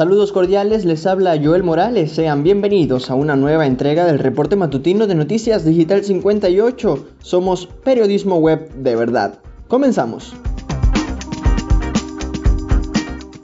Saludos cordiales, les habla Joel Morales, sean bienvenidos a una nueva entrega del reporte matutino de Noticias Digital 58. Somos periodismo web de verdad. Comenzamos.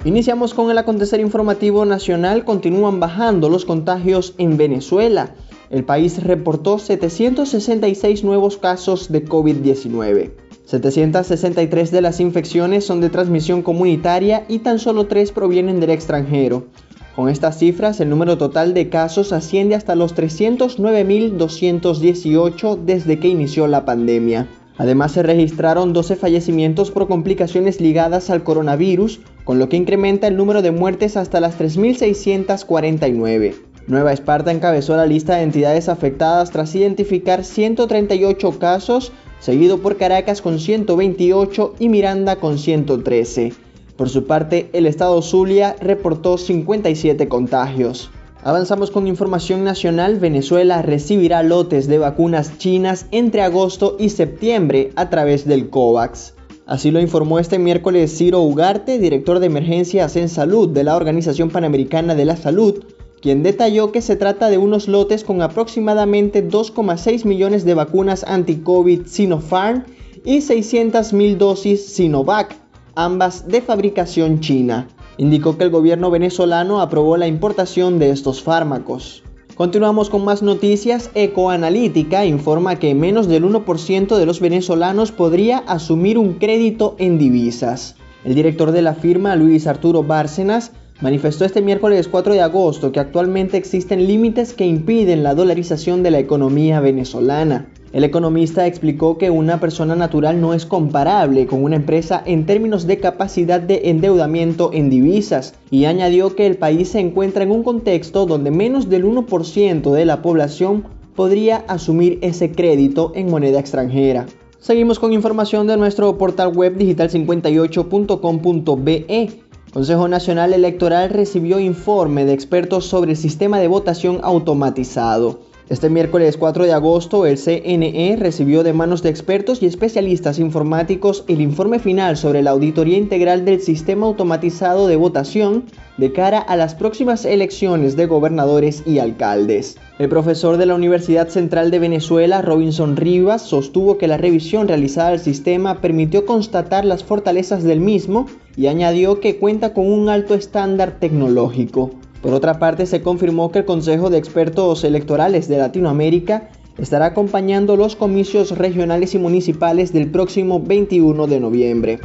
Iniciamos con el acontecer informativo nacional, continúan bajando los contagios en Venezuela. El país reportó 766 nuevos casos de COVID-19. 763 de las infecciones son de transmisión comunitaria y tan solo 3 provienen del extranjero. Con estas cifras, el número total de casos asciende hasta los 309.218 desde que inició la pandemia. Además, se registraron 12 fallecimientos por complicaciones ligadas al coronavirus, con lo que incrementa el número de muertes hasta las 3.649. Nueva Esparta encabezó la lista de entidades afectadas tras identificar 138 casos, seguido por Caracas con 128 y Miranda con 113. Por su parte, el estado Zulia reportó 57 contagios. Avanzamos con información nacional. Venezuela recibirá lotes de vacunas chinas entre agosto y septiembre a través del COVAX. Así lo informó este miércoles Ciro Ugarte, director de emergencias en salud de la Organización Panamericana de la Salud, quien detalló que se trata de unos lotes con aproximadamente 2,6 millones de vacunas anti-COVID Sinopharm y 600.000 dosis Sinovac, ambas de fabricación china. Indicó que el gobierno venezolano aprobó la importación de estos fármacos. Continuamos con más noticias. Ecoanalítica informa que menos del 1% de los venezolanos podría asumir un crédito en divisas. El director de la firma, Luis Arturo Bárcenas, manifestó este miércoles 4 de agosto que actualmente existen límites que impiden la dolarización de la economía venezolana. El economista explicó que una persona natural no es comparable con una empresa en términos de capacidad de endeudamiento en divisas y añadió que el país se encuentra en un contexto donde menos del 1% de la población podría asumir ese crédito en moneda extranjera. Seguimos con información de nuestro portal web digital58.com.be. Consejo Nacional Electoral recibió informe de expertos sobre el sistema de votación automatizado. Este miércoles 4 de agosto, el CNE recibió de manos de expertos y especialistas informáticos el informe final sobre la auditoría integral del sistema automatizado de votación de cara a las próximas elecciones de gobernadores y alcaldes. El profesor de la Universidad Central de Venezuela, Robinson Rivas, sostuvo que la revisión realizada al sistema permitió constatar las fortalezas del mismo y añadió que cuenta con un alto estándar tecnológico. Por otra parte, se confirmó que el Consejo de Expertos Electorales de Latinoamérica estará acompañando los comicios regionales y municipales del próximo 21 de noviembre.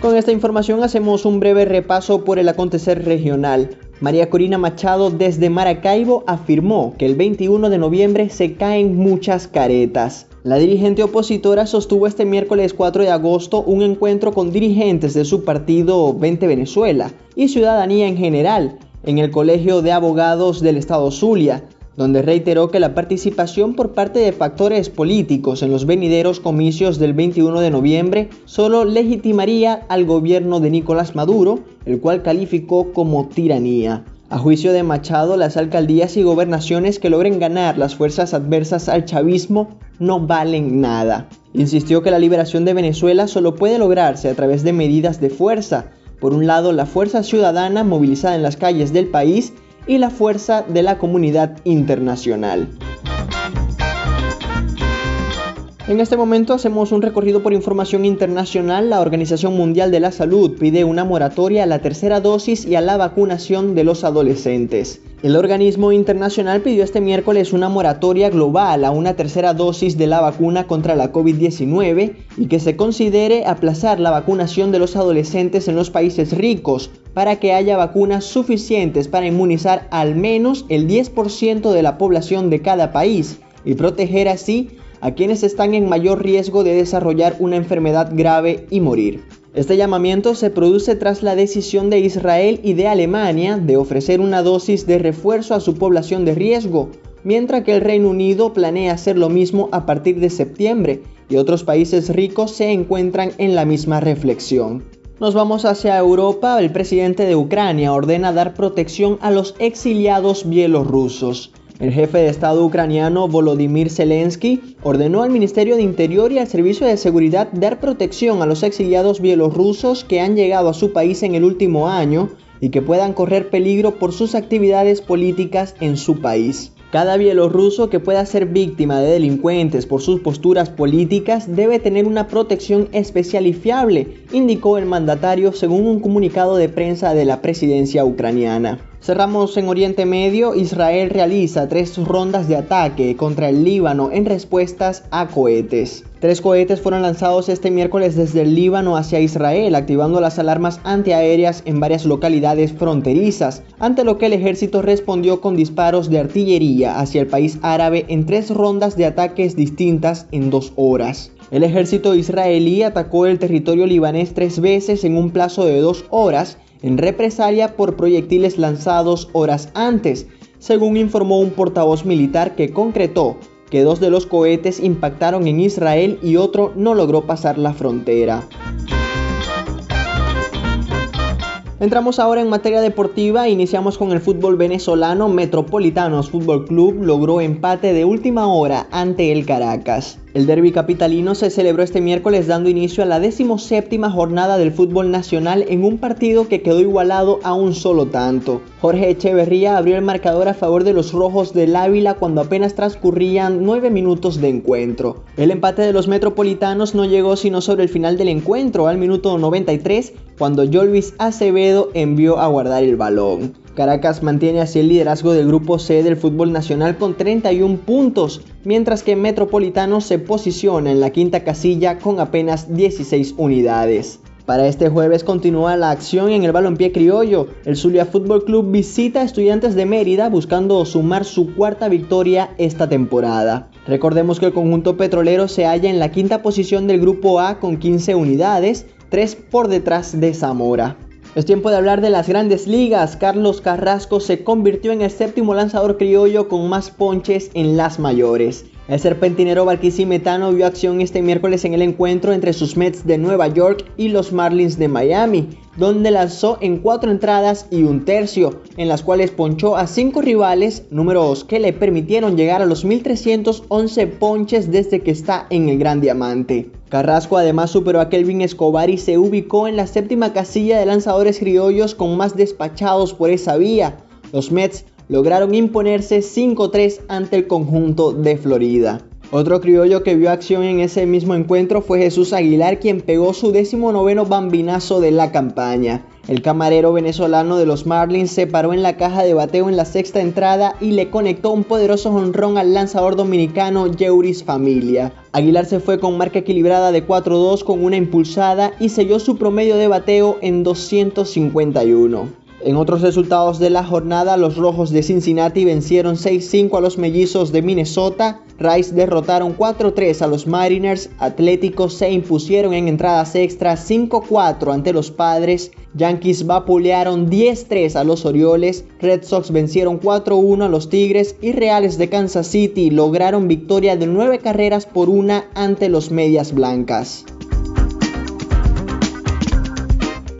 Con esta información hacemos un breve repaso por el acontecer regional. María Corina Machado desde Maracaibo afirmó que el 21 de noviembre se caen muchas caretas. La dirigente opositora sostuvo este miércoles 4 de agosto un encuentro con dirigentes de su partido 20 Venezuela y ciudadanía en general en el Colegio de Abogados del Estado Zulia, donde reiteró que la participación por parte de factores políticos en los venideros comicios del 21 de noviembre solo legitimaría al gobierno de Nicolás Maduro, el cual calificó como tiranía. A juicio de Machado, las alcaldías y gobernaciones que logren ganar las fuerzas adversas al chavismo no valen nada. Insistió que la liberación de Venezuela solo puede lograrse a través de medidas de fuerza. Por un lado, la fuerza ciudadana movilizada en las calles del país y la fuerza de la comunidad internacional. En este momento hacemos un recorrido por información internacional. La Organización Mundial de la Salud pide una moratoria a la tercera dosis y a la vacunación de los adolescentes. El organismo internacional pidió este miércoles una moratoria global a una tercera dosis de la vacuna contra la COVID-19 y que se considere aplazar la vacunación de los adolescentes en los países ricos para que haya vacunas suficientes para inmunizar al menos el 10% de la población de cada país y proteger así a quienes están en mayor riesgo de desarrollar una enfermedad grave y morir. Este llamamiento se produce tras la decisión de Israel y de Alemania de ofrecer una dosis de refuerzo a su población de riesgo, mientras que el Reino Unido planea hacer lo mismo a partir de septiembre y otros países ricos se encuentran en la misma reflexión. Nos vamos hacia Europa. El presidente de Ucrania ordena dar protección a los exiliados bielorrusos. El jefe de Estado ucraniano Volodymyr Zelensky ordenó al Ministerio de Interior y al Servicio de Seguridad dar protección a los exiliados bielorrusos que han llegado a su país en el último año y que puedan correr peligro por sus actividades políticas en su país. Cada bielorruso que pueda ser víctima de delincuentes por sus posturas políticas debe tener una protección especial y fiable, indicó el mandatario según un comunicado de prensa de la presidencia ucraniana. Cerramos en Oriente Medio. Israel realiza tres rondas de ataque contra el Líbano en respuestas a cohetes. Tres cohetes fueron lanzados este miércoles desde el Líbano hacia Israel, activando las alarmas antiaéreas en varias localidades fronterizas, ante lo que el ejército respondió con disparos de artillería hacia el país árabe en tres rondas de ataques distintas en dos horas. El ejército israelí atacó el territorio libanés tres veces en un plazo de dos horas en represalia por proyectiles lanzados horas antes, según informó un portavoz militar que concretó que dos de los cohetes impactaron en Israel y otro no logró pasar la frontera. Entramos ahora en materia deportiva, iniciamos con el fútbol venezolano. Metropolitanos Fútbol Club logró empate de última hora ante el Caracas. El derby capitalino se celebró este miércoles dando inicio a la decimoséptima jornada del fútbol nacional en un partido que quedó igualado a un solo tanto. Jorge Echeverría abrió el marcador a favor de los rojos del Ávila cuando apenas transcurrían nueve minutos de encuentro. El empate de los metropolitanos no llegó sino sobre el final del encuentro, al minuto 93, cuando Jolvis Acevedo envió a guardar el balón. Caracas mantiene así el liderazgo del grupo C del fútbol nacional con 31 puntos, mientras que Metropolitano se posiciona en la quinta casilla con apenas 16 unidades. Para este jueves continúa la acción en el balompié criollo. El Zulia Fútbol Club visita a Estudiantes de Mérida buscando sumar su cuarta victoria esta temporada. Recordemos que el conjunto petrolero se halla en la quinta posición del grupo A con 15 unidades, 3 por detrás de Zamora. Es tiempo de hablar de las grandes ligas. Carlos Carrasco se convirtió en el séptimo lanzador criollo con más ponches en las mayores. El serpentinero barquisimetano vio acción este miércoles en el encuentro entre sus Mets de Nueva York y los Marlins de Miami, donde lanzó en cuatro entradas y un tercio, en las cuales ponchó a cinco rivales, números que le permitieron llegar a los 1311 ponches desde que está en el Gran Diamante. Carrasco además superó a Kelvin Escobar y se ubicó en la séptima casilla de lanzadores criollos con más despachados por esa vía. Los Mets lograron imponerse 5-3 ante el conjunto de Florida. Otro criollo que vio acción en ese mismo encuentro fue Jesús Aguilar, quien pegó su décimo noveno bambinazo de la campaña. El camarero venezolano de los Marlins se paró en la caja de bateo en la sexta entrada y le conectó un poderoso honrón al lanzador dominicano Yeuris Familia. Aguilar se fue con marca equilibrada de 4-2 con una impulsada y selló su promedio de bateo en 251. En otros resultados de la jornada, los Rojos de Cincinnati vencieron 6-5 a los Mellizos de Minnesota, Rice derrotaron 4-3 a los Mariners, Atléticos se impusieron en entradas extras 5-4 ante los Padres, Yankees vapulearon 10-3 a los Orioles, Red Sox vencieron 4-1 a los Tigres. Y Reales de Kansas City lograron victoria de 9 carreras por una ante los Medias Blancas.